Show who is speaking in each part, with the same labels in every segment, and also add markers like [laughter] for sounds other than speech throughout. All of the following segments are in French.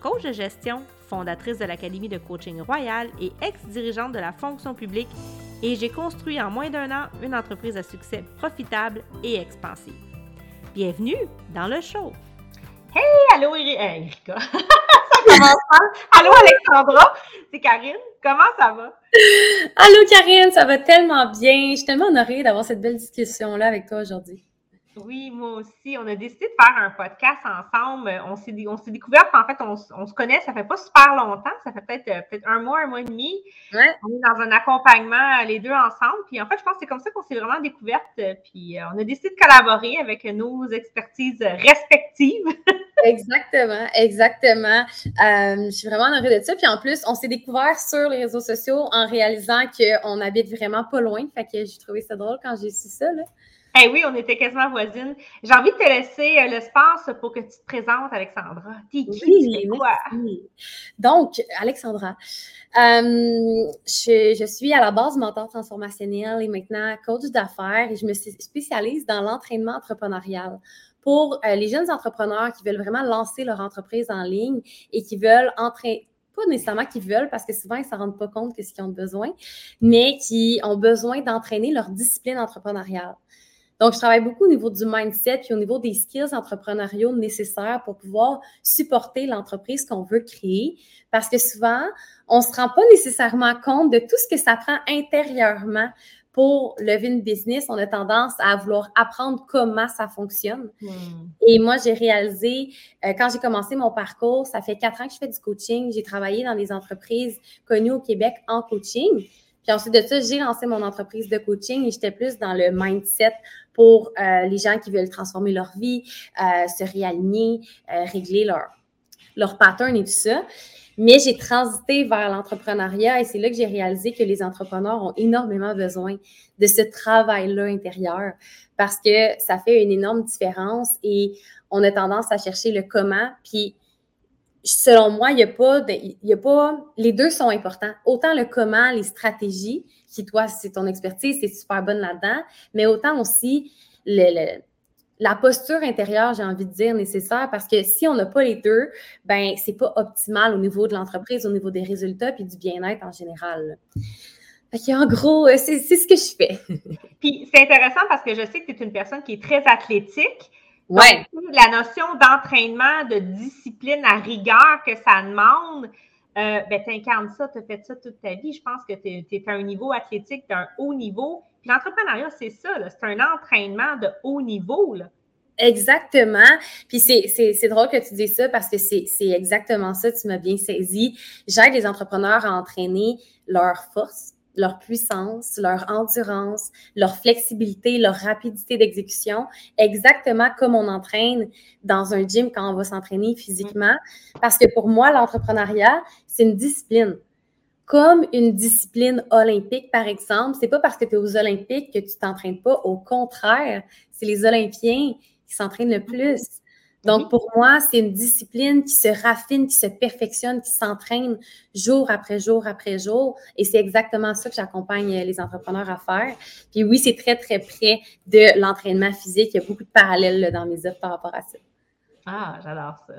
Speaker 1: coach de gestion, fondatrice de l'Académie de coaching royal et ex-dirigeante de la fonction publique, et j'ai construit en moins d'un an une entreprise à succès profitable et expansive. Bienvenue dans le show!
Speaker 2: Hey, allô Erika! [laughs] ça commence Allô Alexandra, c'est Karine, comment ça va?
Speaker 3: Allô Karine, ça va tellement bien. Je suis tellement honorée d'avoir cette belle discussion-là avec toi aujourd'hui.
Speaker 2: Oui, moi aussi. On a décidé de faire un podcast ensemble. On s'est, on s'est découvert qu'en fait, on, se connaît, ça fait pas super longtemps. Ça fait peut-être, euh, peut-être un mois, un mois et demi. On est dans un accompagnement, les deux ensemble. Puis en fait, je pense que c'est comme ça qu'on s'est vraiment découvertes. Puis euh, on a décidé de collaborer avec nos expertises respectives. [laughs]
Speaker 3: exactement, exactement. Euh, je suis vraiment honorée de ça. Puis en plus, on s'est découvert sur les réseaux sociaux en réalisant qu'on habite vraiment pas loin. Fait que j'ai trouvé ça drôle quand j'ai su ça. Là.
Speaker 2: Oui, on était quasiment voisines. J'ai envie de te laisser euh, l'espace pour que tu te présentes, Alexandra. T'es qui? Oui, quoi?
Speaker 3: Donc, Alexandra, euh, je, suis à la base mentor transformationnel et maintenant coach d'affaires et je me spécialise dans l'entraînement entrepreneurial pour euh, les jeunes entrepreneurs qui veulent vraiment lancer leur entreprise en ligne et qui veulent entraîner pas nécessairement qui veulent parce que souvent ils ne s'en rendent pas compte de ce qu'ils ont besoin, mais qui ont besoin d'entraîner leur discipline entrepreneuriale. Donc, je travaille beaucoup au niveau du mindset puis au niveau des skills entrepreneuriaux nécessaires pour pouvoir supporter l'entreprise qu'on veut créer. Parce que souvent, on ne se rend pas nécessairement compte de tout ce que ça prend intérieurement pour lever une business. On a tendance à vouloir apprendre comment ça fonctionne. Hmm. Et moi, j'ai réalisé, euh, quand j'ai commencé mon parcours, ça fait quatre ans que je fais du coaching. J'ai travaillé dans des entreprises connues au Québec en coaching. Puis ensuite de ça, j'ai lancé mon entreprise de coaching et j'étais plus dans le mindset pour euh, les gens qui veulent transformer leur vie, euh, se réaligner, euh, régler leur, leur pattern et tout ça. Mais j'ai transité vers l'entrepreneuriat et c'est là que j'ai réalisé que les entrepreneurs ont énormément besoin de ce travail-là intérieur parce que ça fait une énorme différence et on a tendance à chercher le comment. Puis selon moi, il n'y a a pas, les deux sont importants. Autant le comment, les stratégies, qui toi, c'est ton expertise, c'est super bonne là-dedans, mais autant aussi le, la posture intérieure, j'ai envie de dire, nécessaire, parce que si on n'a pas les deux, ben c'est pas optimal au niveau de l'entreprise, au niveau des résultats, puis du bien-être en général. Fait en gros, euh, c'est ce que je fais. [laughs]
Speaker 2: puis c'est intéressant parce que je sais que tu es une personne qui est très athlétique,
Speaker 3: Ouais.
Speaker 2: la notion d'entraînement, de discipline à rigueur que ça demande, euh, ben, tu incarnes ça, tu as fait ça toute ta vie. Je pense que tu es, à un niveau athlétique d'un haut niveau. Puis l'entrepreneuriat, c'est ça, c'est un entraînement de haut niveau. Là.
Speaker 3: Exactement. Puis c'est drôle que tu dises ça parce que c'est exactement ça, tu m'as bien saisi. J'aide les entrepreneurs à entraîner leur force, leur puissance, leur endurance, leur flexibilité, leur rapidité d'exécution, exactement comme on entraîne dans un gym quand on va s'entraîner physiquement. Parce que pour moi, l'entrepreneuriat, c'est une discipline. Comme une discipline olympique, par exemple, c'est pas parce que tu es aux Olympiques que tu t'entraînes pas. Au contraire, c'est les Olympiens qui s'entraînent le plus. Donc, pour moi, c'est une discipline qui se raffine, qui se perfectionne, qui s'entraîne jour après jour après jour. Et c'est exactement ça que j'accompagne les entrepreneurs à faire. Puis oui, c'est très, très près de l'entraînement physique. Il y a beaucoup de parallèles dans mes offres par rapport à ça.
Speaker 2: Ah, j'adore ça.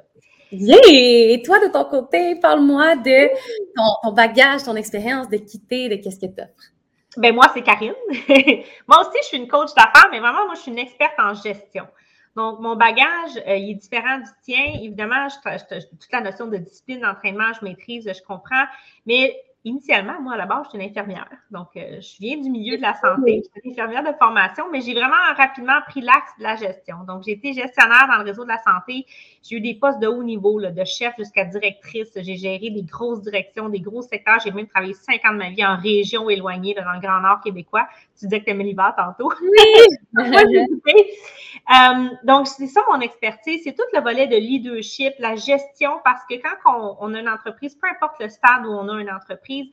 Speaker 3: Yeah! Et toi, de ton côté, parle-moi de ton, bagage, ton expérience de quitter, de qu'est-ce que tu offres.
Speaker 2: Ben moi, c'est Karine. [laughs] moi aussi, je suis une coach d'affaires, mais vraiment, moi, je suis une experte en gestion. Donc, mon bagage, euh, il est différent du tien. Évidemment, toute la notion de discipline, d'entraînement, je maîtrise, je comprends. Mais initialement, moi, à la base, je suis une infirmière. Donc, euh, je viens du milieu de la santé. Je suis une infirmière de formation, mais j'ai vraiment rapidement pris l'axe de la gestion. Donc, j'ai été gestionnaire dans le réseau de la santé. J'ai eu des postes de haut niveau, de chef jusqu'à directrice. J'ai géré des grosses directions, des gros secteurs. J'ai même travaillé cinq ans de ma vie en région éloignée, dans le Grand Nord québécois. Tu disais que tu aimais l'hiver tantôt. Oui! [laughs] Euh, donc, c'est ça mon expertise. C'est tout le volet de leadership, la gestion, parce que quand on, on a une entreprise, peu importe le stade où on a une entreprise,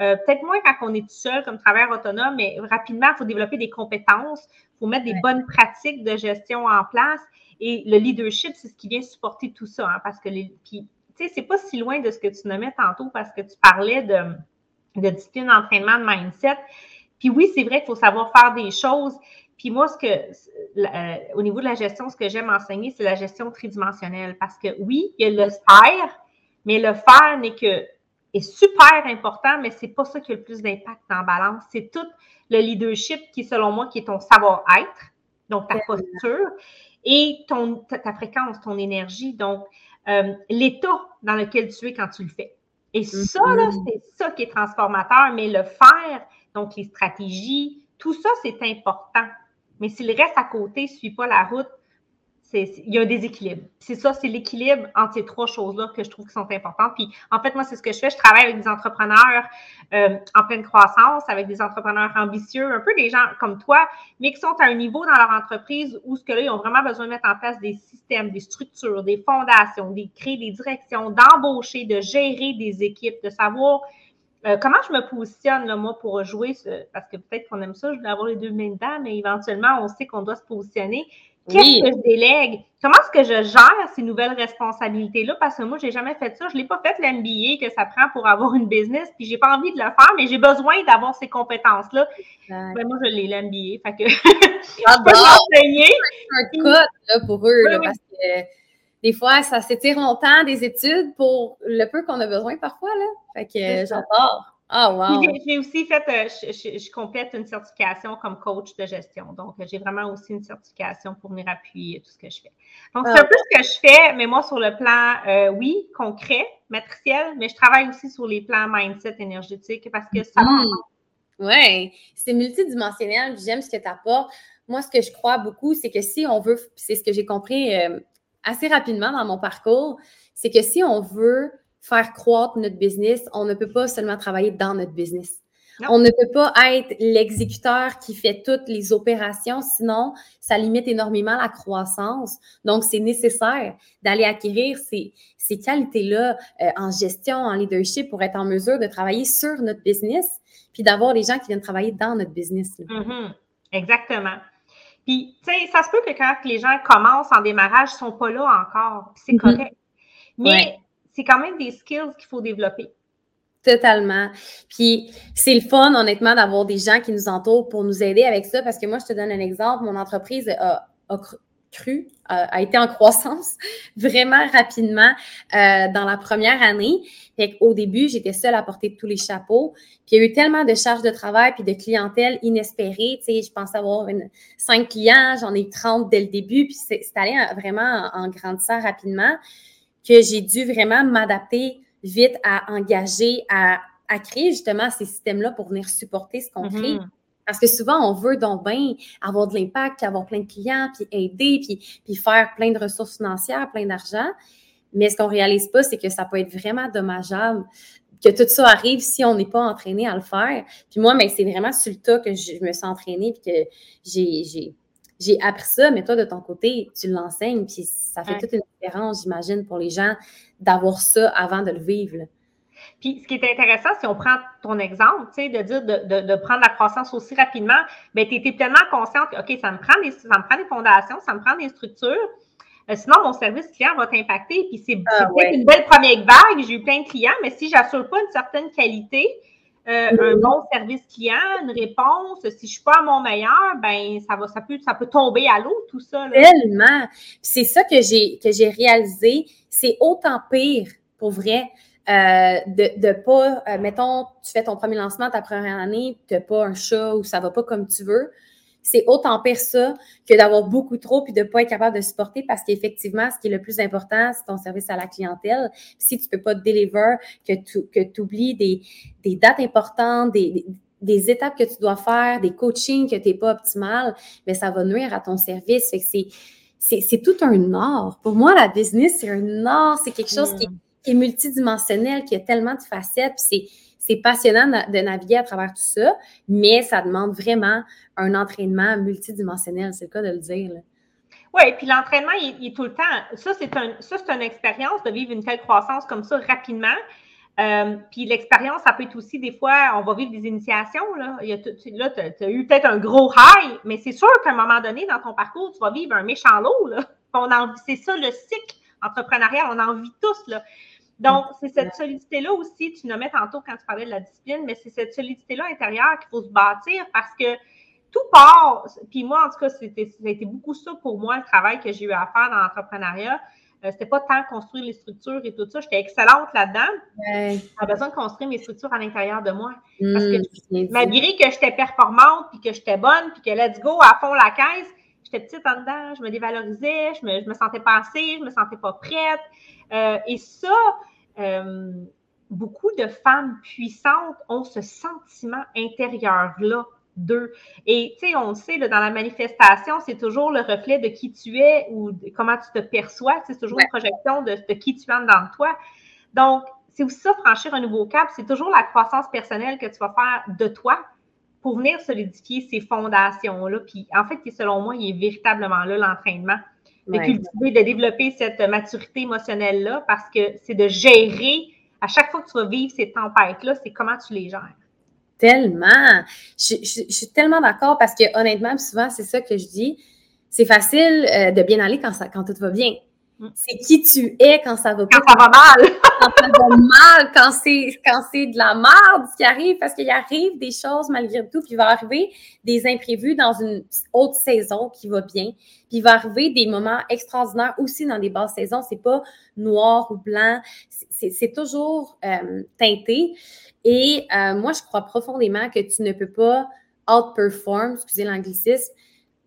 Speaker 2: Euh, peut-être moins quand on est tout seul comme travailleur autonome, mais rapidement, il faut développer des compétences, il faut mettre des bonnes pratiques de gestion en place. Et le leadership, c'est ce qui vient supporter tout ça. Hein, parce que les, puis, tu sais, c'est pas si loin de ce que tu nommais tantôt parce que tu parlais de, de discipline d'entraînement, de mindset. Puis oui, c'est vrai qu'il faut savoir faire des choses. Puis moi, ce que, euh, au niveau de la gestion, ce que j'aime enseigner, c'est la gestion tridimensionnelle. Parce que oui, il y a le faire, mais le faire n'est que est super important, mais c'est pas ça qui a le plus d'impact en balance. C'est tout le leadership qui, selon moi, qui est ton savoir-être, donc ta posture, et ton, ta, fréquence, ton énergie, donc euh, l'état dans lequel tu es quand tu le fais. Et ça, là, mm-hmm. c'est ça qui est transformateur, mais le faire, donc les stratégies, tout ça, c'est important. Mais si le reste à côté ne suit pas la route, il y a un déséquilibre. C'est ça, c'est l'équilibre entre ces trois choses-là que je trouve qui sont importantes. Puis, en fait, moi, c'est ce que je fais. Je travaille avec des entrepreneurs euh, en pleine croissance, avec des entrepreneurs ambitieux, un peu des gens comme toi, mais qui sont à un niveau dans leur entreprise où ce que là, ils ont vraiment besoin de mettre en place des systèmes, des structures, des fondations, de créer des directions, d'embaucher, de gérer des équipes, de savoir euh, comment je me positionne, là, moi, pour jouer, parce que peut-être qu'on aime ça, je voulais avoir les deux mains dedans, mais éventuellement, on sait qu'on doit se positionner. Qu'est-ce que je délègue? Comment est-ce que je gère ces nouvelles responsabilités-là? Parce que moi, je n'ai jamais fait ça. Je ne l'ai pas fait l'MBA que ça prend pour avoir une business, puis j'ai pas envie de le faire, mais j'ai besoin d'avoir ces compétences-là. Ben, moi, je l'ai l'MBA. Fait que [laughs] je peux
Speaker 3: m'enseigner. un code là, pour eux, parce que des fois, ça s'étire longtemps des études pour le peu qu'on a besoin parfois. Là. Fait que j'adore. Ah, wow.
Speaker 2: J'ai aussi fait, euh, je, complète une certification comme coach de gestion. Donc, j'ai vraiment aussi une certification pour venir appuyer tout ce que je fais. Donc, c'est ah. un peu ce que je fais, mais moi, sur le plan, euh, oui, concret, matriciel, mais je travaille aussi sur les plans mindset énergétique parce que ça.
Speaker 3: Mm. Oui, c'est multidimensionnel. J'aime ce que tu apportes. Moi, ce que je crois beaucoup, c'est que si on veut, c'est ce que j'ai compris euh, assez rapidement dans mon parcours, c'est que si on veut faire croître notre business, on ne peut pas seulement travailler dans notre business. On ne peut pas être l'exécuteur qui fait toutes les opérations, sinon ça limite énormément la croissance. Donc, c'est nécessaire d'aller acquérir ces, ces qualités-là euh, en gestion, en leadership pour être en mesure de travailler sur notre business, puis d'avoir des gens qui viennent travailler dans notre business.
Speaker 2: Mm-hmm. Exactement. Puis, tu sais, ça se peut que quand les gens commencent en démarrage, ils ne sont pas là encore. C'est mm-hmm. correct. Mais c'est quand même des skills qu'il faut développer.
Speaker 3: Totalement. Puis c'est le fun, honnêtement, d'avoir des gens qui nous entourent pour nous aider avec ça. Parce que moi, je te donne un exemple. Mon entreprise a, cru, a, été en croissance [laughs] vraiment rapidement euh, dans la première année. Au début, j'étais seule à porter tous les chapeaux. Puis il y a eu tellement de charges de travail puis de clientèle inespérée. Tu je pensais avoir cinq clients, j'en ai 30 dès le début. Puis c'est allé vraiment en grandissant rapidement que j'ai dû vraiment m'adapter vite à engager, à, créer justement ces systèmes-là pour venir supporter ce qu'on crée. Parce que souvent, on veut donc bien avoir de l'impact, avoir plein de clients, puis aider, puis, puis faire plein de ressources financières, plein d'argent. Mais ce qu'on réalise pas, c'est que ça peut être vraiment dommageable que tout ça arrive si on n'est pas entraîné à le faire. Puis moi, mais c'est vraiment sur le tas que je, me suis entraînée, puis que j'ai j'ai appris ça, mais toi, de ton côté, tu l'enseignes, puis ça fait toute une différence, j'imagine, pour les gens d'avoir ça avant de le vivre.
Speaker 2: Puis, ce qui est intéressant, si on prend ton exemple, tu sais, de dire de, prendre la croissance aussi rapidement, bien, tu étais pleinement consciente que, OK, ça me prend des, ça me prend des fondations, ça me prend des structures. Euh, sinon, mon service client va t'impacter. Puis, c'est ah, peut-être une belle première vague. J'ai eu plein de clients, mais si je n'assure pas une certaine qualité, euh, un bon service client, une réponse. Si je ne suis pas à mon meilleur, ben ça va, ça peut, ça peut tomber à l'eau, tout ça.
Speaker 3: Tellement. C'est ça que j'ai que j'ai réalisé. C'est autant pire, pour vrai, euh, de ne pas, euh, mettons, tu fais ton premier lancement ta première année, tu n'as pas un chat ou ça va pas comme tu veux c'est autant pire ça que d'avoir beaucoup trop puis de ne pas être capable de supporter parce qu'effectivement, ce qui est le plus important, c'est ton service à la clientèle. Si tu ne peux pas te deliver, que tu que oublies des, des, dates importantes, des, des, étapes que tu dois faire, des coachings que tu n'es pas optimal, mais ça va nuire à ton service. Fait que c'est, c'est, tout un art. Pour moi, la business, c'est un art. C'est quelque chose qui, qui, est multidimensionnel, qui a tellement de facettes. c'est c'est passionnant de naviguer à travers tout ça, mais ça demande vraiment un entraînement multidimensionnel, c'est le cas de le dire.
Speaker 2: Oui, puis l'entraînement, il, est tout le temps. Ça, c'est un, une expérience de vivre une telle croissance comme ça rapidement. Euh, puis l'expérience, ça peut être aussi des fois, on va vivre des initiations. Là, là tu as, eu peut-être un gros high, mais c'est sûr qu'à un moment donné, dans ton parcours, tu vas vivre un méchant lot. Là. c'est ça le cycle entrepreneurial, on en vit tous. Là. Donc, c'est cette solidité-là aussi, tu nommais tantôt quand tu parlais de la discipline, mais c'est cette solidité-là intérieure qu'il faut se bâtir parce que tout part, puis moi, en tout cas, c'était, ça a été beaucoup ça pour moi, le travail que j'ai eu à faire dans l'entrepreneuriat. Euh, c'était pas tant construire les structures et tout ça. J'étais excellente là-dedans. J'avais besoin de construire mes structures à l'intérieur de moi. Parce que mmh, malgré que j'étais performante, puis que j'étais bonne, puis que let's go à fond la caisse, j'étais petite en dedans, je me dévalorisais, je me, me sentais pas assez, je me sentais pas prête. Euh, et ça, euh, beaucoup de femmes puissantes ont ce sentiment intérieur-là d'eux. Et tu sais, on le sait, dans la manifestation, c'est toujours le reflet de qui tu es ou de comment tu te perçois. C'est toujours une projection de, qui tu es dans toi. Donc, c'est aussi ça, franchir un nouveau cap, c'est toujours la croissance personnelle que tu vas faire de toi pour venir solidifier ces fondations-là. Puis, en fait, selon moi, il est véritablement là l'entraînement. De cultiver, de développer cette maturité émotionnelle-là parce que c'est de gérer, à chaque fois que tu vas vivre ces tempêtes-là, c'est comment tu les gères.
Speaker 3: Tellement. Je, suis tellement d'accord parce que honnêtement, souvent, c'est ça que je dis. C'est facile euh, de bien aller quand, ça, quand tout va bien. Mm. C'est qui tu es quand ça va
Speaker 2: pas. Quand ça va mal. [laughs]
Speaker 3: quand ça va mal, quand c'est, quand c'est de la merde qui arrive, parce qu'il arrive des choses malgré tout, puis il va arriver des imprévus dans une autre saison qui va bien, puis il va arriver des moments extraordinaires aussi dans des basses saisons. C'est pas noir ou blanc, c'est, c'est toujours euh, teinté. Et euh, moi, je crois profondément que tu ne peux pas outperform, excusez l'anglicisme,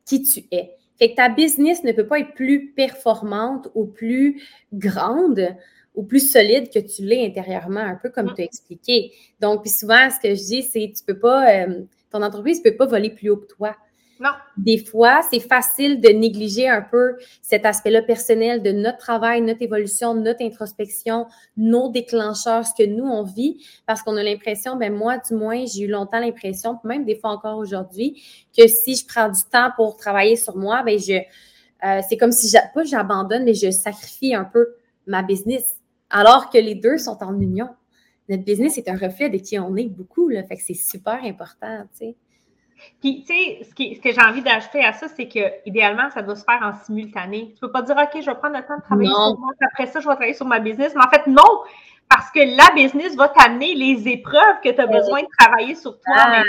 Speaker 3: qui tu es. Fait que ta business ne peut pas être plus performante ou plus grande ou plus solide que tu l'es intérieurement, un peu comme mm. tu as expliqué. Donc, puis souvent, ce que je dis, c'est tu peux pas, euh, ton entreprise ne peut pas voler plus haut que toi.
Speaker 2: Non.
Speaker 3: Des fois, c'est facile de négliger un peu cet aspect-là personnel de notre travail, notre évolution, notre introspection, nos déclencheurs, ce que nous, on vit, parce qu'on a l'impression, ben moi, du moins, j'ai eu longtemps l'impression, même des fois encore aujourd'hui, que si je prends du temps pour travailler sur moi, ben je, euh, c'est comme si, pas j'abandonne, mais je sacrifie un peu ma business, alors que les deux sont en union. Notre business est un reflet de qui on est beaucoup, là, fait que c'est super important, tu sais.
Speaker 2: Puis, tu sais, ce, ce, que j'ai envie d'ajouter à ça, c'est que idéalement, ça doit se faire en simultané. Tu ne peux pas dire, OK, je vais prendre le temps de travailler sur moi, après ça, je vais travailler sur ma business. Mais en fait, non, parce que la business va t'amener les épreuves que tu as besoin de travailler sur toi ah.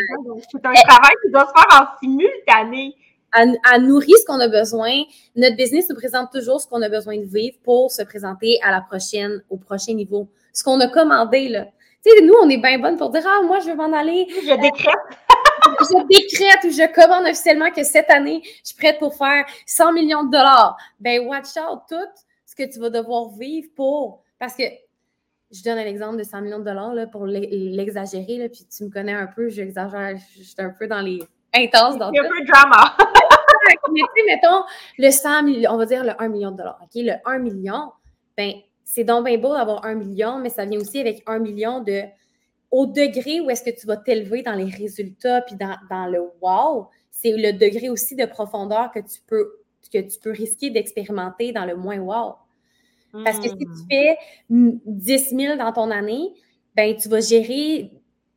Speaker 2: c'est un travail qui doit se faire en simultané.
Speaker 3: À, nourrir ce qu'on a besoin. Notre business nous présente toujours ce qu'on a besoin de vivre pour se présenter à la prochaine, au prochain niveau. Ce qu'on a commandé, là. Tu sais, nous, on est bien bonnes pour dire, ah, moi, je vais m'en aller.
Speaker 2: Je décrète
Speaker 3: je décrète ou je commande officiellement que cette année, je suis prête pour faire 100 millions de dollars. Ben, watch out tout ce que tu vas devoir vivre pour. Parce que je donne un exemple de 100 millions de dollars là, pour l'exagérer, puis tu me connais un peu, j'exagère, je suis un peu dans les intenses.
Speaker 2: Dans un peu drama. [laughs]
Speaker 3: Mais tu sais, mettons, le 100 millions, on va dire le 1 million de dollars, OK? Le 1 million, ben c'est donc bien beau d'avoir 1 million, mais ça vient aussi avec 1 million de au degré où est-ce que tu vas t'élever dans les résultats puis dans, le wow, c'est le degré aussi de profondeur que tu peux, que tu peux risquer d'expérimenter dans le moins wow. Parce que si tu hmm. fais 10 000 dans ton année, ben, tu vas gérer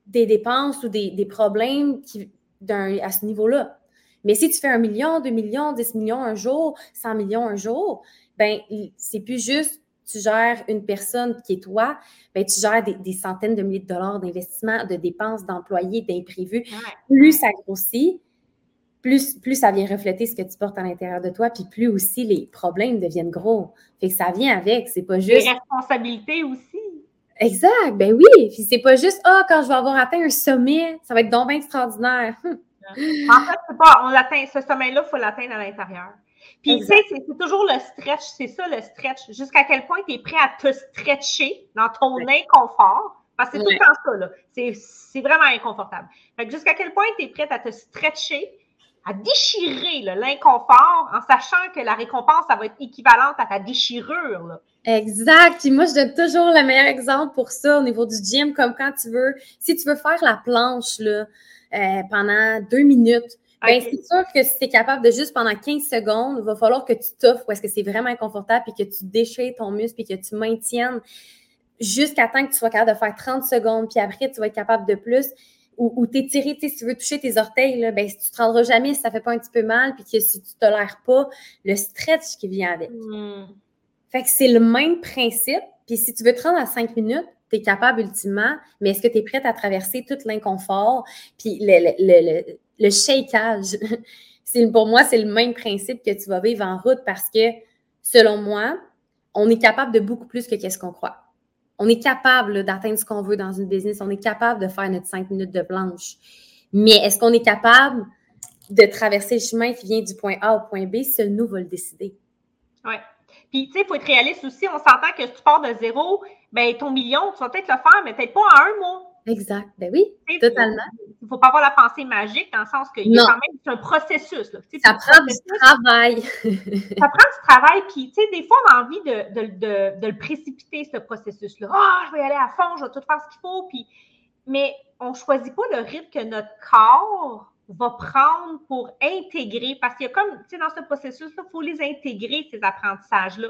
Speaker 3: des dépenses ou des, problèmes qui, à ce niveau-là. Mais si tu fais un million, deux millions, 10 millions un jour, 100 millions un jour, ben, c'est plus juste tu gères une personne qui est toi, ben, tu gères des, centaines de milliers de dollars d'investissement, de dépenses, d'employés, d'imprévus. Plus ça grossit, plus, plus ça vient refléter ce que tu portes à l'intérieur de toi, puis plus aussi les problèmes deviennent gros. Fait que ça vient avec, c'est pas juste.
Speaker 2: Les responsabilités aussi.
Speaker 3: Exact, ben oui. Puis c'est pas juste, ah, quand je vais avoir atteint un sommet, ça va être donc bien extraordinaire.
Speaker 2: Hum. En fait, c'est pas, on l'atteint, ce sommet-là, il faut l'atteindre à l'intérieur. Puis, tu sais, c'est toujours le stretch, c'est ça le stretch. Jusqu'à quel point tu es prêt à te stretcher dans ton inconfort? Parce que c'est tout le temps ça, là. C'est vraiment inconfortable. Fait que jusqu'à quel point tu es prête à te stretcher, à déchirer l'inconfort en sachant que la récompense, ça va être équivalente à ta déchirure. Là.
Speaker 3: Exact. Puis moi, je donne toujours le meilleur exemple pour ça au niveau du gym, comme quand tu veux, si tu veux faire la planche là, euh, pendant deux minutes, ben, c'est sûr que si tu es capable de juste pendant 15 secondes, il va falloir que tu t'offres est-ce que c'est vraiment inconfortable puis que tu déchires ton muscle puis que tu maintiennes jusqu'à temps que tu sois capable de faire 30 secondes, puis après, tu vas être capable de plus. Ou, ou t'étirer, tu sais, si tu veux toucher tes orteils, là, ben, si tu te rendras jamais, si ça fait pas un petit peu mal, puis que si tu tolères pas, le stretch qui vient avec.
Speaker 2: Hmm.
Speaker 3: Fait que c'est le même principe. Puis si tu veux te rendre à 5 minutes, tu es capable ultimement, mais est-ce que tu es prête à traverser tout l'inconfort? Puis le, le, le, le shakeage, [laughs] pour moi, c'est le même principe que tu vas vivre en route parce que, selon moi, on est capable de beaucoup plus que qu'est-ce qu'on croit. On est capable d'atteindre ce qu'on veut dans une business. On est capable de faire notre 5 minutes de blanche. Mais est-ce qu'on est capable de traverser le chemin qui vient du point A au point B? Seul nous va le décider.
Speaker 2: Oui. Puis, tu sais, il faut être réaliste aussi. On s'entend que si tu pars de zéro, ben ton million, tu vas peut-être le faire, mais peut-être pas en un mois.
Speaker 3: Exact. Ben oui, totalement.
Speaker 2: Il ne faut pas avoir la pensée magique dans le sens qu'il y a quand même un processus. Là.
Speaker 3: Ça prend du travail. [laughs]
Speaker 2: ça prend du travail. Puis, tu sais, des fois, on a envie de, de, de, de le précipiter, ce processus-là. Ah, je vais y aller à fond, je vais tout faire ce qu'il faut. Puis, mais on ne choisit pas le rythme que notre corps va prendre pour intégrer, parce qu'il y a comme, tu sais, dans ce processus-là, il faut les intégrer, ces apprentissages-là.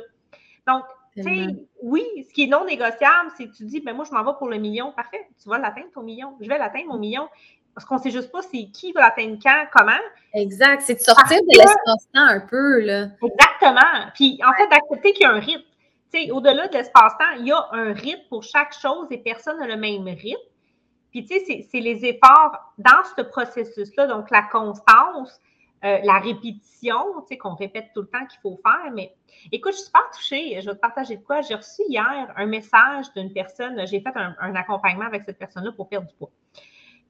Speaker 2: Donc, oui, ce qui est non négociable, c'est que tu dis, ben moi, je m'en vais pour le million. Parfait, tu vas l'atteindre, ton million. Je vais l'atteindre, mon million. Parce qu'on ne sait juste pas c'est qui va l'atteindre quand, comment.
Speaker 3: Exact. C'est de sortir de l'espace-temps un peu, là.
Speaker 2: Exactement. Puis, en fait, d'accepter qu'il y a un rythme. Au-delà de l'espace-temps, il y a un rythme pour chaque chose et personne n'a le même rythme. Puis, tu sais, c'est les efforts dans ce processus-là, donc la constance, euh, la répétition, tu sais, qu'on répète tout le temps qu'il faut faire. Mais écoute, je suis pas touchée. Je vais te partager de quoi. J'ai reçu hier un message d'une personne. J'ai fait un, accompagnement avec cette personne-là pour perdre du poids.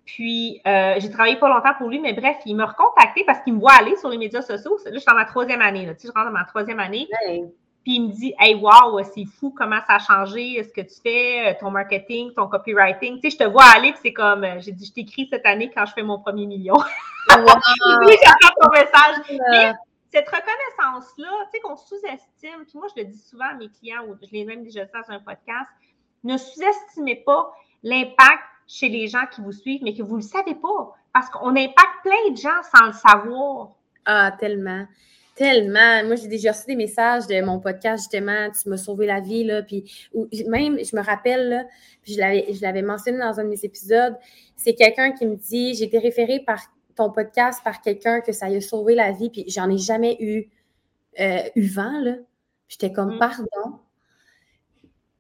Speaker 2: Puis, euh, j'ai travaillé pas longtemps pour lui, mais bref, il m'a recontacté parce qu'il me voit aller sur les médias sociaux. Là, je suis dans ma troisième année. Tu sais, je rentre dans ma troisième année. Puis il me dit Hey, wow, c'est fou comment ça a changé, ce que tu fais, euh, ton marketing, ton copywriting. Tu sais, je te vois aller, c'est comme j'ai dit, je t'écris cette année quand je fais mon premier million. [laughs] oui, j'entends ton message. Mais cette reconnaissance-là, tu sais, qu'on sous-estime, puis moi, je le dis souvent à mes clients, ou je l'ai même déjà dit dans un podcast, ne sous-estimez pas l'impact chez les gens qui vous suivent, mais que vous ne le savez pas. Parce qu'on impacte plein de gens sans le savoir.
Speaker 3: Ah, tellement. Tellement. Moi, j'ai déjà reçu des messages de mon podcast, justement, tu m'as sauvé la vie, là. Puis, même, je me rappelle, là, puis je l'avais mentionné dans un de mes épisodes, c'est quelqu'un qui me dit J'ai été référé par ton podcast par quelqu'un que ça a sauvé la vie, puis j'en ai jamais eu, euh, eu vent, là. J'étais comme, mm. pardon.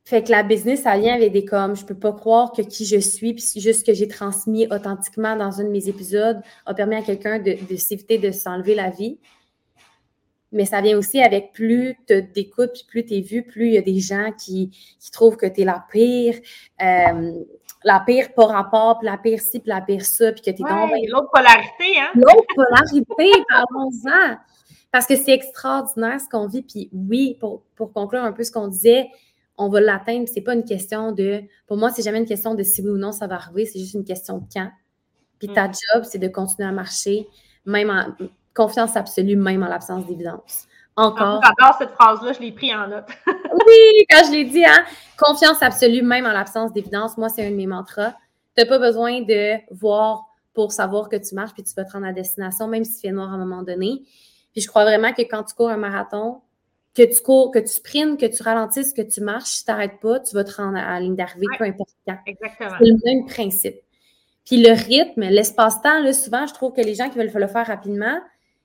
Speaker 3: Fait que la business, ça vient avec des comme, je peux pas croire que qui je suis, puis juste ce que j'ai transmis authentiquement dans un de mes épisodes a permis à quelqu'un de, de s'éviter de s'enlever la vie. Mais ça vient aussi avec plus tu t'écoutes, puis plus tu es vu, plus il y a des gens qui, qui trouvent que tu es la pire. Euh, la pire par rapport, puis la pire ci, puis la pire ça, puis que tu es
Speaker 2: ouais, L'autre polarité, hein?
Speaker 3: L'autre polarité, [laughs] parlons-en. Parce que c'est extraordinaire ce qu'on vit. Puis oui, pour, pour, conclure un peu ce qu'on disait, on va l'atteindre. C'est pas une question de. Pour moi, c'est jamais une question de si oui ou non ça va arriver. C'est juste une question de quand. Puis ta mm. job, c'est de continuer à marcher, même en confiance absolue, même en l'absence d'évidence.
Speaker 2: Encore. J'adore cette phrase-là, je l'ai pris en note. [laughs]
Speaker 3: oui, quand je l'ai dit, hein, confiance absolue, même en l'absence d'évidence. Moi, c'est un de mes mantras. Tu n'as pas besoin de voir pour savoir que tu marches puis tu vas te rendre à destination, même s'il fait noir à un moment donné. Puis je crois vraiment que quand tu cours un marathon, que tu cours, que tu sprintes, que tu ralentisses, que tu marches, si tu n'arrêtes pas, tu vas te rendre à la ligne d'arrivée, peu importe quand.
Speaker 2: Exactement.
Speaker 3: C'est le même principe. Puis le rythme, l'espace-temps, souvent, je trouve que les gens qui veulent le faire rapidement,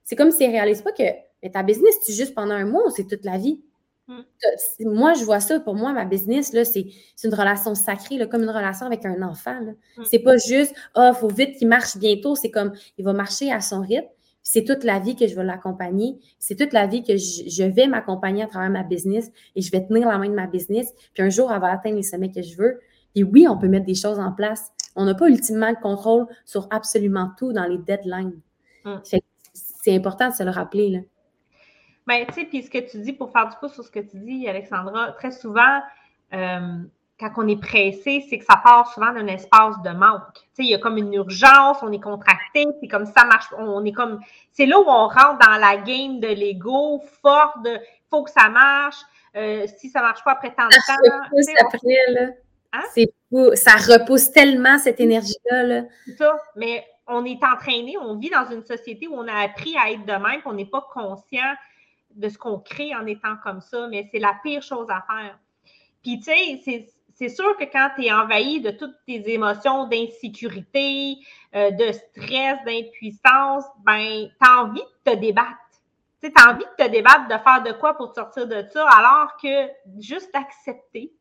Speaker 3: c'est comme s'ils ne réalisent pas que mais ta business, tu juste pendant un mois ou c'est toute la vie? Hmm. Moi, je vois ça, pour moi, ma business, là, c'est, une relation sacrée, là, comme une relation avec un enfant. Hmm. C'est pas juste, ah, il faut vite qu'il marche bientôt. C'est comme, il va marcher à son rythme. C'est toute la vie que je vais l'accompagner. C'est toute la vie que je, vais m'accompagner à travers ma business et je vais tenir la main de ma business. Puis un jour, elle va atteindre les sommets que je veux. Et oui, on peut mettre des choses en place. On n'a pas ultimement le contrôle sur absolument tout dans les deadlines. Hmm. C'est important de se le rappeler. Là.
Speaker 2: Ben, tu sais, puis ce que tu dis, pour faire du pouce sur ce que tu dis, Alexandra, très souvent, euh, quand on est pressé, c'est que ça part souvent d'un espace de manque. Tu sais, il y a comme une urgence, on est contracté, c'est comme ça marche, on est comme, c'est là où on rentre dans la game de l'ego, fort de, faut que ça marche, euh, si ça marche pas après tant de temps.
Speaker 3: après, là. Hein? C'est fou, ça repousse tellement cette énergie-là. Là.
Speaker 2: C'est ça, mais on est entraîné, on vit dans une société où on a appris à être de même, qu'on n'est pas conscient de ce qu'on crée en étant comme ça, mais c'est la pire chose à faire. Puis, tu sais, c'est sûr que quand tu es envahi de toutes tes émotions d'insécurité, euh, de stress, d'impuissance, ben, tu as envie de te débattre. Tu as envie de te débattre, de faire de quoi pour te sortir de ça, alors que juste accepter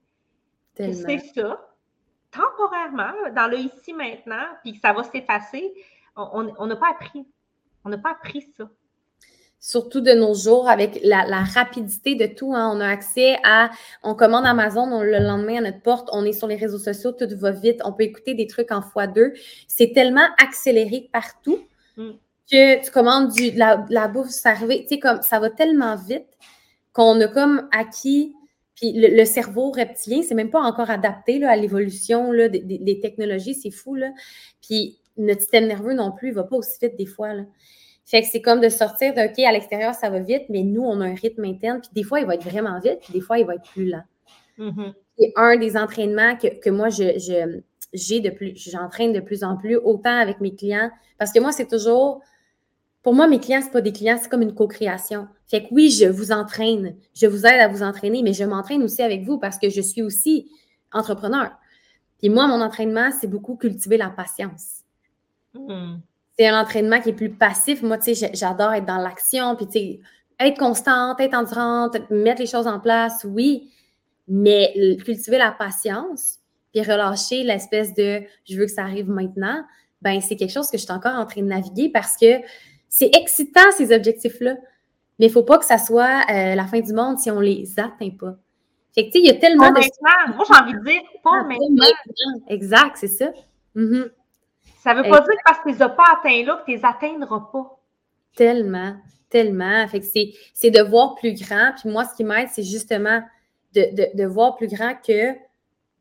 Speaker 2: que c'est ça, temporairement, dans le ici maintenant, puis que ça va s'effacer, on n'a pas appris. On n'a pas appris ça
Speaker 3: surtout de nos jours, avec la, rapidité de tout. Hein. On a accès à, on commande Amazon on, le lendemain à notre porte, on est sur les réseaux sociaux, tout va vite, on peut écouter des trucs en x2. C'est tellement accéléré partout mm. que tu commandes du, la, bouffe, ça arrive, tu sais, comme ça va tellement vite qu'on a comme acquis, puis le, cerveau reptilien, c'est même pas encore adapté là, à l'évolution des, des, technologies, c'est fou. Là. Puis notre système nerveux non plus, il va pas aussi vite des fois. Là. Fait que c'est comme de sortir de OK, à l'extérieur, ça va vite, mais nous, on a un rythme interne. Puis des fois, il va être vraiment vite, puis des fois, il va être plus lent. Mm-hmm. C'est un des entraînements que, moi, je, j'ai de plus, j'entraîne de plus en plus, autant avec mes clients. Parce que moi, c'est toujours. Pour moi, mes clients, ce pas des clients, c'est comme une co-création. Fait que oui, je vous entraîne, je vous aide à vous entraîner, mais je m'entraîne aussi avec vous parce que je suis aussi entrepreneur. Puis moi, mon entraînement, c'est beaucoup cultiver la patience. Mm c'est un entraînement qui est plus passif. Moi, tu sais, j'adore être dans l'action, puis tu sais, être constante, être endurante, mettre les choses en place, oui, mais cultiver la patience, puis relâcher l'espèce de je veux que ça arrive maintenant, ben c'est quelque chose que je suis encore en train de naviguer parce que c'est excitant ces objectifs-là. Mais il ne faut pas que ça soit euh, la fin du monde si on ne les atteint pas. Fait que, tu sais, il y a tellement
Speaker 2: de. Moi, j'ai envie de dire, pas ah, maintenant.
Speaker 3: Exact, c'est ça. Mm-hmm.
Speaker 2: Ça ne veut pas dire que parce que tu les as pas atteints là que tu les atteindras pas.
Speaker 3: Tellement, tellement. Fait que c'est de voir plus grand. Puis moi, ce qui m'aide, c'est justement de, voir plus grand que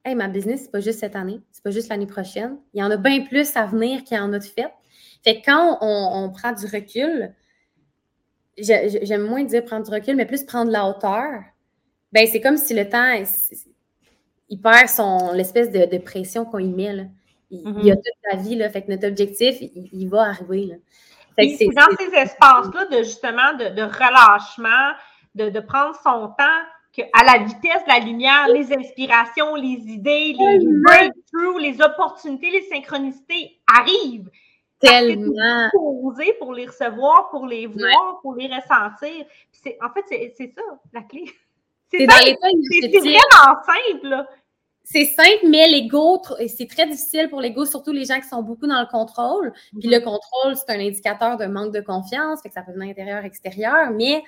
Speaker 3: Hey, ma business, c'est pas juste cette année, c'est pas juste l'année prochaine. Il y en a bien plus à venir qu'il y en a de fait. Fait que quand on, prend du recul, j'aime moins dire prendre du recul, mais plus prendre la hauteur, ben c'est comme si le temps, il perd son l'espèce de, de, pression qu'on y met. Là. Il, y a mm-hmm. toute la vie, là, fait que notre objectif, il, va arriver. Là.
Speaker 2: c'est dans ces espaces-là de justement de, relâchement, de, prendre son temps, qu'à la vitesse de la lumière, les inspirations, les idées, les breakthroughs, les opportunités, les synchronicités arrivent. Tellement. Poser pour les recevoir, pour les voir, pour les ressentir. en fait, c'est ça, la clé. [laughs] C'est vraiment simple. Là
Speaker 3: c'est simple, mais l'ego, c'est très difficile pour l'ego, surtout les gens qui sont beaucoup dans le contrôle. Puis le mhm. contrôle, c'est un indicateur d'un manque de confiance, fait que ça peut venir intérieur, extérieur. Mais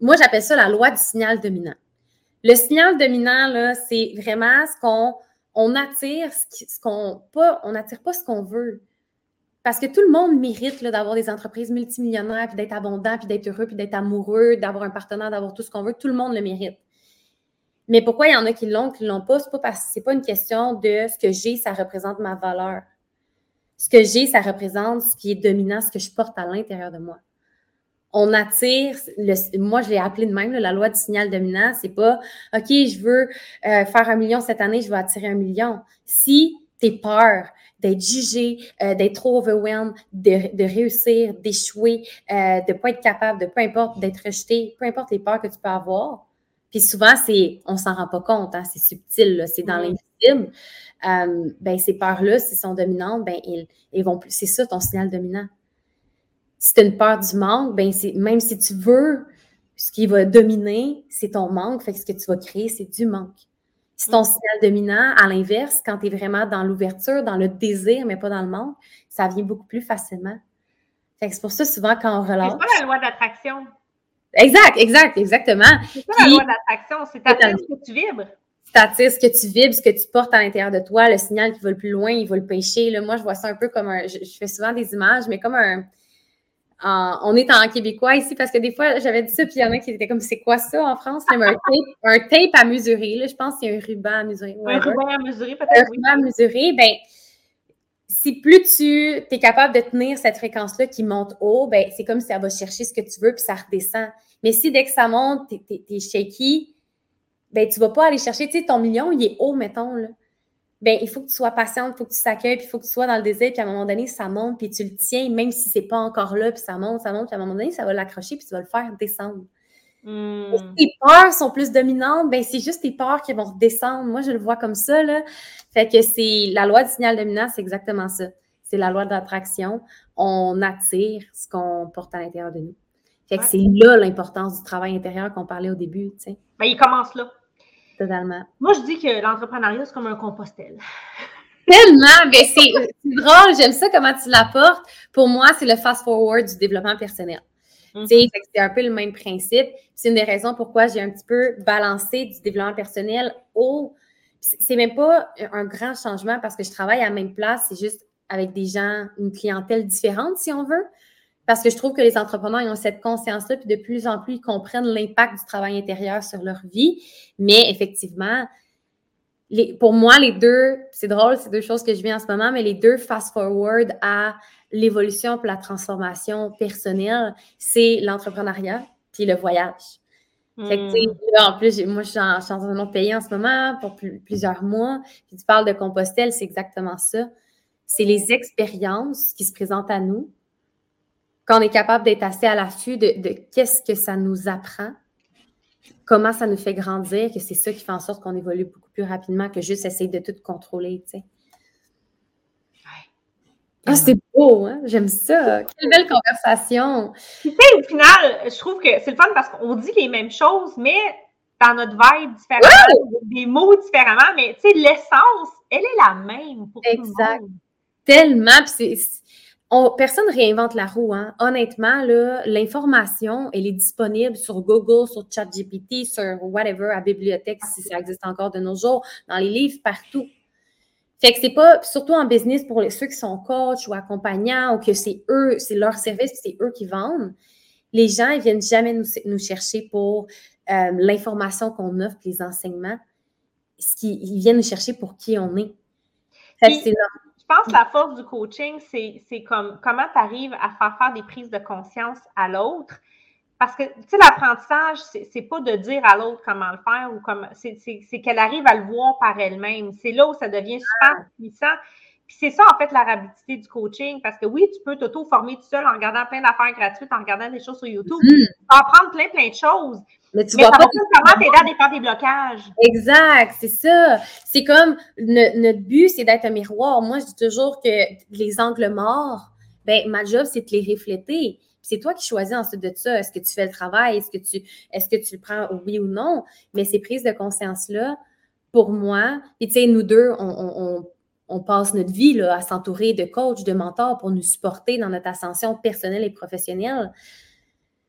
Speaker 3: moi, j'appelle ça la loi du signal dominant. Le signal dominant, là, c'est vraiment ce qu'on on attire, ce qu'on pas, on attire pas ce qu'on veut. Parce que tout le monde mérite d'avoir des entreprises multimillionnaires, puis d'être abondant, puis d'être heureux, puis d'être amoureux, d'avoir un partenaire, d'avoir tout ce qu'on veut. Tout le monde le mérite. Mais pourquoi il y en a qui l'ont, qui ne l'ont pas? Ce n'est pas, pas une question de ce que j'ai, ça représente ma valeur. Ce que j'ai, ça représente ce qui est dominant, ce que je porte à l'intérieur de moi. On attire, moi je l'ai appelé de même, la loi du signal dominant, c'est pas OK, je veux euh, faire un million cette année, je vais attirer un million. Si tu es peur d'être jugé, euh, d'être trop overwhelmed, de, réussir, d'échouer, euh, de ne pas être capable, de peu importe, d'être rejeté, peu importe les peurs que tu peux avoir, puis souvent, c'est, on s'en rend pas compte, hein, c'est subtil, c'est dans l'invisible. Euh, ben, ces peurs-là, si sont dominantes, ben, ils, vont c'est ça ton signal dominant. Si tu as une peur du manque, ben, c'est, même si tu veux, ce qui va dominer, c'est ton manque. Fait que ce que tu vas créer, c'est du manque. Si ton signal dominant, à l'inverse, quand tu es vraiment dans l'ouverture, dans le désir, mais pas dans le manque, ça vient beaucoup plus facilement. Fait que c'est pour ça, souvent, quand on relâche.
Speaker 2: C'est pas la loi d'attraction.
Speaker 3: Exact, exact, exactement.
Speaker 2: C'est ça la loi d'attraction, c'est t'attires ce que tu vibres.
Speaker 3: T'attires ce que tu vibres, ce que tu portes à l'intérieur de toi, le signal qui va le plus loin, il va le pêcher. Là, moi, je vois ça un peu comme un. Je, fais souvent des images, mais comme un. On est en québécois ici parce que des fois, j'avais dit ça, puis il y en a qui étaient comme c'est quoi ça en France? C'est un tape, un tape à mesurer. Là, je pense que c'est un ruban à mesurer.
Speaker 2: un ruban à mesurer, peut-être. Un
Speaker 3: ruban à mesurer, ben si plus tu es capable de tenir cette fréquence-là qui monte haut, ben, c'est comme si ça va chercher ce que tu veux puis ça redescend. Mais si dès que ça monte, tu es, shaky, ben, tu ne vas pas aller chercher, tu sais, ton million, il est haut, mettons, là. Ben, il faut que tu sois patiente, il faut que tu s'accueilles, puis il faut que tu sois dans le désir, puis à un moment donné, ça monte, puis tu le tiens, même si c'est pas encore là, puis ça monte, ça monte, puis à un moment donné, ça va l'accrocher, puis tu vas le faire descendre.
Speaker 2: Hmm.
Speaker 3: Si tes peurs sont plus dominantes, ben c'est juste tes peurs qui vont redescendre. Moi, je le vois comme ça, là. Fait que c'est la loi du signal dominant, c'est exactement ça. C'est la loi d'attraction. On attire ce qu'on porte à l'intérieur de nous. Fait que
Speaker 2: Ouais.
Speaker 3: c'est là l'importance du travail intérieur qu'on parlait au début, tu sais.
Speaker 2: Ben, il commence là.
Speaker 3: Totalement.
Speaker 2: Moi, je dis que l'entrepreneuriat, c'est comme un compostel. [laughs]
Speaker 3: Tellement, mais c'est drôle, j'aime ça comment tu l'apportes. Pour moi, c'est le fast-forward du développement personnel. Que c'est un peu le même principe. C'est une des raisons pourquoi j'ai un petit peu balancé du développement personnel au. C'est même pas un grand changement parce que je travaille à la même place, c'est juste avec des gens, une clientèle différente, si on veut. Parce que je trouve que les entrepreneurs ils ont cette conscience-là, puis de plus en plus, ils comprennent l'impact du travail intérieur sur leur vie. Mais effectivement, pour moi, les deux, c'est drôle, c'est deux choses que je vis en ce moment, mais les deux fast-forward à l'évolution pour la transformation personnelle, c'est l'entrepreneuriat puis le voyage. En plus, moi, je suis, en, je suis dans pays en ce moment pour plus- plusieurs mois. Puis tu parles de Compostelle, c'est exactement ça. C'est les expériences qui se présentent à nous. Quand on est capable d'être assez à l'affût de, de qu'est-ce que ça nous apprend, comment ça nous fait grandir, que c'est ça qui fait en sorte qu'on évolue beaucoup plus rapidement que juste essayer de tout contrôler, tu sais. Ah, c'est beau, hein? J'aime ça. Quelle belle conversation.
Speaker 2: Tu sais, au final, je trouve que c'est le fun parce qu'on dit les mêmes choses, mais dans notre vibe différemment, des mots différemment, mais tu sais, l'essence, elle est la même pour tout le
Speaker 3: Exact.
Speaker 2: monde.
Speaker 3: Tellement, puis c'est- c'est- on- personne ne réinvente la roue. Hein. Honnêtement, l'information, elle est disponible sur Google, sur ChatGPT, sur whatever, à bibliothèque, si ça existe encore de nos jours, dans les livres, partout. Fait que c'est pas, surtout en business, pour les, ceux qui sont coachs ou accompagnants, ou que c'est eux, c'est leur service, c'est eux qui vendent, les gens, ils viennent jamais nous, nous chercher pour euh, l'information qu'on offre, les enseignements. Qui, ils viennent nous chercher pour qui on est. Fait que c'est
Speaker 2: pense que la force du coaching, c'est comme comment tu arrives à faire faire des prises de conscience à l'autre? Parce que, tu sais, l'apprentissage, c'est pas de dire à l'autre comment le faire ou comment. C'est qu'elle arrive à le voir par elle-même. C'est là où ça devient super puissant. Puis c'est ça, en fait, la rapidité du coaching. Parce que oui, tu peux t'auto-former tout seul en regardant plein d'affaires gratuites, en regardant des choses sur YouTube.
Speaker 3: Mhm.
Speaker 2: Tu peux apprendre plein, plein de choses.
Speaker 3: Mais tu
Speaker 2: mais
Speaker 3: vois
Speaker 2: ça
Speaker 3: pas
Speaker 2: t'aider à défaire des blocages.
Speaker 3: Exact, c'est ça. C'est comme ne- notre but, c'est d'être un miroir. Moi, je dis toujours que les angles morts, ben ma job, c'est de les refléter. C'est toi qui choisis ensuite de ça. Est-ce que tu fais le travail? Est-ce que tu est-ce que tu le prends oui ou non? Mais ces prises de conscience-là, pour moi, et tu sais, nous deux, on, on- on- on passe notre vie là, à s'entourer de coachs, de mentors pour nous supporter dans notre ascension personnelle et professionnelle.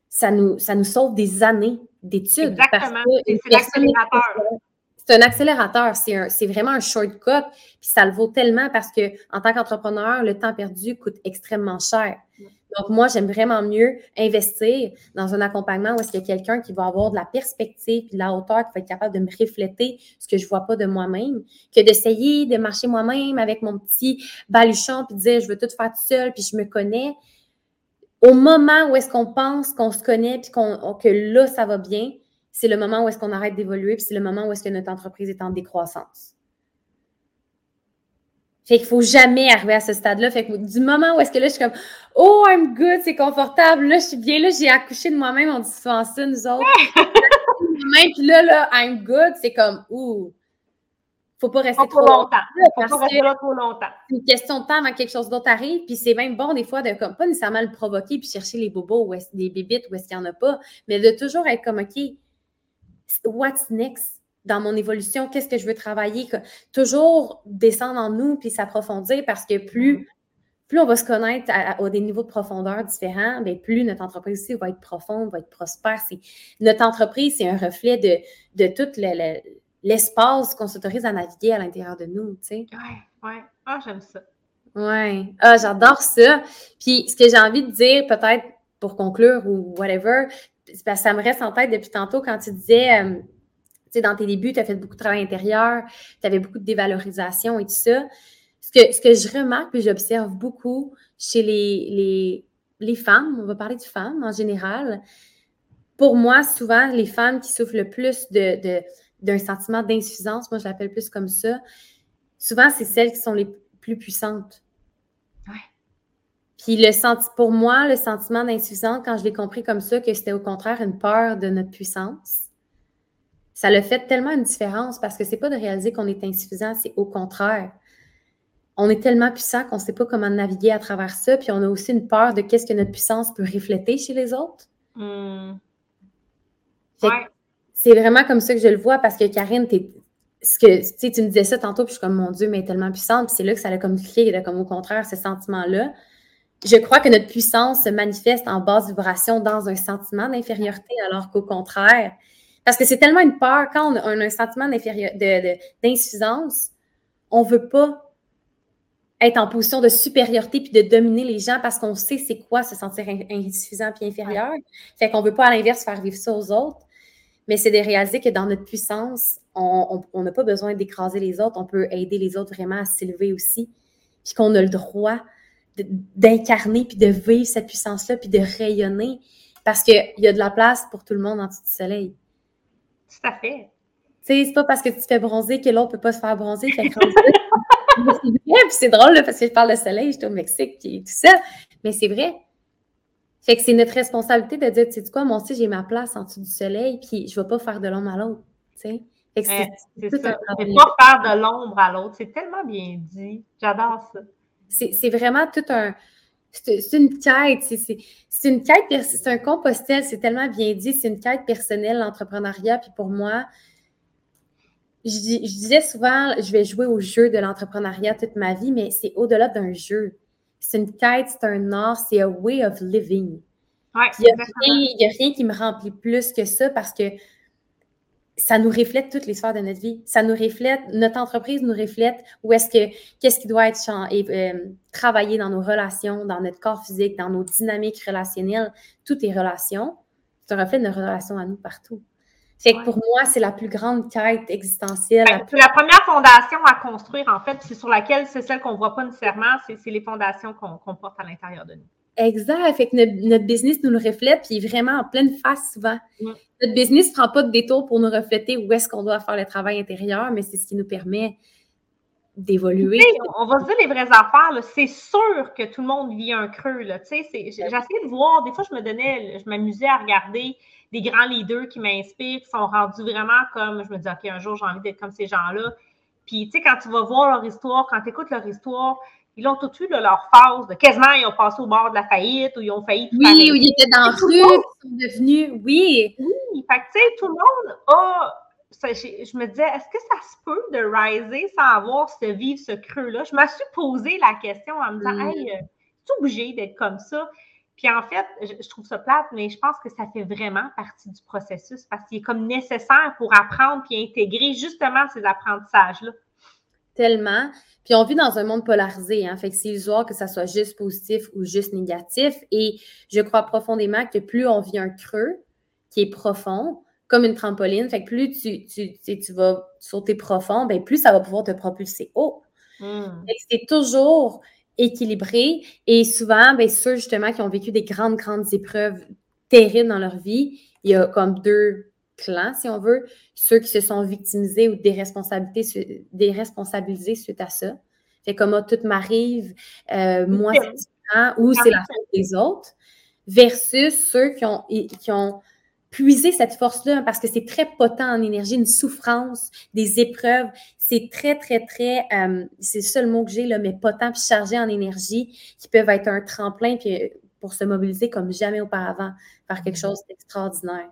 Speaker 3: Ça nous, ça nous sauve des années d'études.
Speaker 2: Exactement. C'est c'est
Speaker 3: personne
Speaker 2: l'accélérateur.
Speaker 3: c'est un accélérateur, c'est vraiment un shortcut, puis ça le vaut tellement parce que en tant qu'entrepreneur, le temps perdu coûte extrêmement cher. Donc, moi, j'aime vraiment mieux investir dans un accompagnement où est-ce qu'il y a quelqu'un qui va avoir de la perspective et de la hauteur, qui va être capable de me refléter ce que je vois pas de moi-même, que d'essayer de marcher moi-même avec mon petit baluchon puis de dire je veux tout faire tout seul puis je me connais. Au moment où est-ce qu'on pense qu'on se connaît puis qu'on, que là, ça va bien, c'est le moment où est-ce qu'on arrête d'évoluer, puis c'est le moment où est-ce que notre entreprise est en décroissance. Fait qu'il faut jamais arriver à ce stade-là. Fait que du moment où est-ce que là, je suis comme Oh, I'm good, c'est confortable, là, je suis bien, là, j'ai accouché de moi-même, on dit souvent ça, nous autres. [laughs] Puis là, là, I'm good, c'est comme Ouh, faut pas rester
Speaker 2: Pas
Speaker 3: trop
Speaker 2: longtemps. Faut
Speaker 3: parce
Speaker 2: pas rester là trop longtemps.
Speaker 3: c'est une question de temps avant que quelque chose d'autre arrive. Puis c'est même bon des fois de comme pas nécessairement le provoquer puis chercher les bobos ou les bébites où est-ce qu'il n'y en a pas, mais de toujours être comme OK, what's next dans mon évolution, qu'est-ce que je veux travailler, toujours descendre en nous puis s'approfondir parce que plus plus on va se connaître à, à- à des niveaux de profondeur différents, bien, plus notre entreprise aussi va être profonde, va être prospère. Notre entreprise, c'est un reflet de, de tout le- le- l'espace qu'on s'autorise à naviguer à l'intérieur de nous, tu sais.
Speaker 2: Ouais, ouais. Ah, j'aime ça.
Speaker 3: Ouais. Ah, j'adore ça. Puis, ce que j'ai envie de dire, peut-être pour conclure ou whatever, parce que ça me reste en tête depuis tantôt quand tu disais, euh, tu sais, dans tes débuts, tu as fait beaucoup de travail intérieur, tu avais beaucoup de dévalorisation et tout ça. Ce que, ce que je remarque et j'observe beaucoup chez les, les, les femmes, on va parler de femmes en général, pour moi, souvent, les femmes qui souffrent le plus de, de- d'un sentiment d'insuffisance, moi je l'appelle plus comme ça, souvent, c'est celles qui sont les plus puissantes.
Speaker 2: Ouais.
Speaker 3: Puis le senti pour moi, le sentiment d'insuffisance, quand je l'ai compris comme ça, que c'était au contraire une peur de notre puissance, ça le fait tellement une différence parce que c'est pas de réaliser qu'on est insuffisant, c'est au contraire. On est tellement puissant qu'on ne sait pas comment naviguer à travers ça, puis on a aussi une peur de qu'est-ce que notre puissance peut refléter chez les autres.
Speaker 2: Hmm.
Speaker 3: C'est vraiment comme ça que je le vois parce que Karine, ce que, tu me disais ça tantôt, puis je suis comme, mon Dieu, mais elle est tellement puissante. Puis c'est là que ça a comme cliqué, comme au contraire, ce sentiment-là. Je crois que notre puissance se manifeste en basse vibration dans un sentiment d'infériorité, alors qu'au contraire, parce que c'est tellement une peur, quand on a un, sentiment d'insuffisance, on ne veut pas être en position de supériorité puis de dominer les gens parce qu'on sait c'est quoi se sentir insuffisant puis inférieur. Fait qu'on ne veut pas à l'inverse faire vivre ça aux autres. Mais c'est de réaliser que dans notre puissance, on n'a pas besoin d'écraser les autres, on peut aider les autres vraiment à s'élever aussi. Puis qu'on a le droit d'incarner puis de vivre cette puissance-là puis de rayonner parce qu'il y a de la place pour tout le monde en dessous du soleil.
Speaker 2: Tout à fait.
Speaker 3: Tu sais, c'est pas parce que tu te fais bronzer que l'autre peut pas se faire bronzer. Fait [laughs] c'est drôle parce que je parle de soleil, je suis au Mexique et tout ça. Mais c'est vrai. Fait que c'est notre responsabilité de dire, tu sais quoi, moi aussi, j'ai ma place en dessous du soleil, puis je ne vais pas faire de l'ombre à l'autre. Tu sais?
Speaker 2: c'est ça. pas faire de l'ombre à l'autre. C'est tellement bien dit. J'adore ça.
Speaker 3: C'est vraiment tout un. C'est une quête. C'est une quête. C'est un compostel. C'est tellement bien dit. C'est une quête personnelle, l'entrepreneuriat. Puis pour moi, je, disais souvent, je vais jouer au jeu de l'entrepreneuriat toute ma vie, mais c'est au-delà d'un jeu. C'est une quête, c'est un art, c'est un way of living. il n'y a, rien qui me remplit plus que ça parce que ça nous reflète toutes les sphères de notre vie. Ça nous reflète, notre entreprise nous reflète où est-ce que, qu'est-ce qui doit être euh, travaillé dans nos relations, dans notre corps physique, dans nos dynamiques relationnelles, toutes les relations. C'est un reflet de nos relations à nous partout. Fait que pour moi, c'est la plus grande quête existentielle.
Speaker 2: C'est la première fondation à construire, en fait, c'est sur laquelle, c'est celle qu'on ne voit pas nécessairement, c'est les fondations qu'on porte à l'intérieur de nous.
Speaker 3: Exact. Fait que notre, business nous le reflète, puis vraiment en pleine face souvent. Mm. Notre business ne prend pas de détour pour nous refléter où est-ce qu'on doit faire le travail intérieur, mais c'est ce qui nous permet d'évoluer.
Speaker 2: On va se dire les vraies affaires. C'est sûr que tout le monde vit un creux. J'essayais de voir, des fois, je me donnais, je m'amusais à regarder des grands leaders qui m'inspirent, qui sont rendus vraiment comme, je me dis, OK, un jour, j'ai envie d'être comme ces gens-là. Puis, tu sais, quand tu vas voir leur histoire, quand tu écoutes leur histoire, ils ont tout eu leur phase de quasiment, ils ont passé au bord de la faillite ou ils ont failli.
Speaker 3: Oui, ou ils étaient dans la rue, ils sont devenus, oui.
Speaker 2: Oui, fait que, tu sais, tout le monde a. je me disais, est-ce que ça se peut de riser sans avoir ce vivre ce creux-là? Je me suis posé la question en me disant, mm. hey, euh, tu obligé d'être comme ça? Puis en fait, je, trouve ça plate, mais je pense que ça fait vraiment partie du processus parce qu'il est comme nécessaire pour apprendre puis intégrer justement ces apprentissages-là.
Speaker 3: Tellement. Puis on vit dans un monde polarisé, hein, fait que c'est usuel que ça soit juste positif ou juste négatif. Et je crois profondément que plus on vit un creux qui est profond, comme une trampoline, fait que plus tu, tu, tu, vas sauter profond, bien plus ça va pouvoir te propulser haut. Hmm. C'est toujours équilibrés. Et souvent, bien, ceux justement qui ont vécu des grandes, grandes épreuves terribles dans leur vie, il y a comme deux clans, si on veut. Ceux qui se sont victimisés ou déresponsabilisés suite à ça. Fait comme oh, tout m'arrive, euh, moi c'est différent, ou c'est la faute des autres. Versus ceux qui ont, qui ont puiser cette force-là parce que c'est très potent en énergie, une souffrance, des épreuves. C'est très, très, très, euh, c'est le seul mot que j'ai, là, mais potent puis chargé en énergie qui peuvent être un tremplin euh, pour se mobiliser comme jamais auparavant, faire quelque chose d'extraordinaire.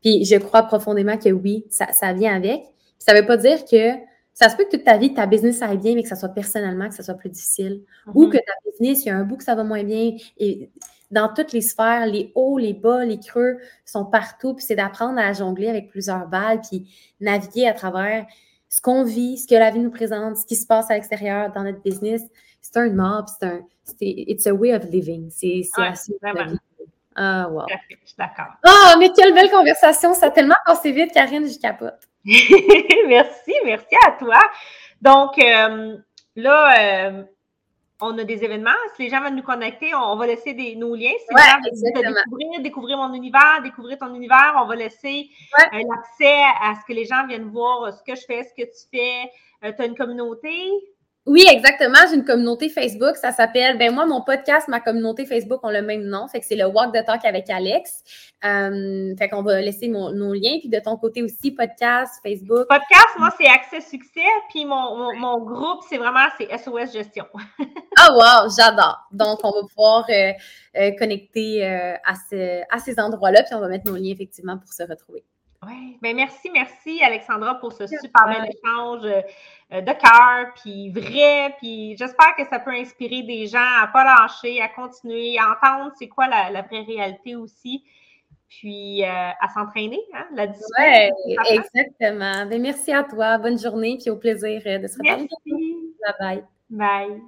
Speaker 3: Puis je crois profondément que oui, ça, ça vient avec. ça ne veut pas dire que ça se peut que toute ta vie, ta business aille bien, mais que ça soit personnellement, que ça soit plus difficile. Ou mm-hmm. que ta business, il y a un bout que ça va moins bien. Et dans toutes les sphères, les hauts, les bas, les creux sont partout. Puis c'est d'apprendre à jongler avec plusieurs balles, puis naviguer à travers ce qu'on vit, ce que la vie nous présente, ce qui se passe à l'extérieur dans notre business. C'est un mob, c'est un. It's a way of living. C'est assez. Ah, wow.
Speaker 2: Je suis d'accord.
Speaker 3: Ah, mais quelle belle conversation. Ça a tellement passé vite, Karine, je capote. [laughs]
Speaker 2: merci, merci à toi. Donc, euh, là, euh, on a des événements. Si les gens veulent nous connecter, on, va laisser des, nos liens. Si les gens veulent découvrir, découvrir mon univers, découvrir ton univers, on va laisser euh, l'accès à ce que les gens viennent voir ce que je fais, ce que tu fais. tu as une communauté?
Speaker 3: Oui, exactement. J'ai une communauté Facebook. Ça s'appelle, ben moi, mon podcast, ma communauté Facebook ont le même nom. Fait que c'est le Walk the Talk avec Alex. Euh, fait qu'on va laisser nos liens. Puis de ton côté aussi, podcast, Facebook.
Speaker 2: Podcast, moi, c'est Accès Succès. Puis mon, mon, groupe, c'est vraiment c'est SOS Gestion. [laughs]
Speaker 3: ah, wow, j'adore. Donc, on va pouvoir euh, euh, connecter à, ce, à ces endroits-là. Puis on va mettre nos liens effectivement pour se retrouver.
Speaker 2: Oui, bien merci, merci Alexandra pour ce super bel échange euh, de cœur, puis vrai, puis j'espère que ça peut inspirer des gens à ne pas lâcher, à continuer, à entendre c'est quoi la, vraie réalité aussi, puis euh, à s'entraîner, hein, la
Speaker 3: discipline. Oui, exactement. Ben, merci à toi, bonne journée, puis au plaisir euh, de se retrouver.
Speaker 2: Merci.
Speaker 3: Bye bye.
Speaker 2: Bye.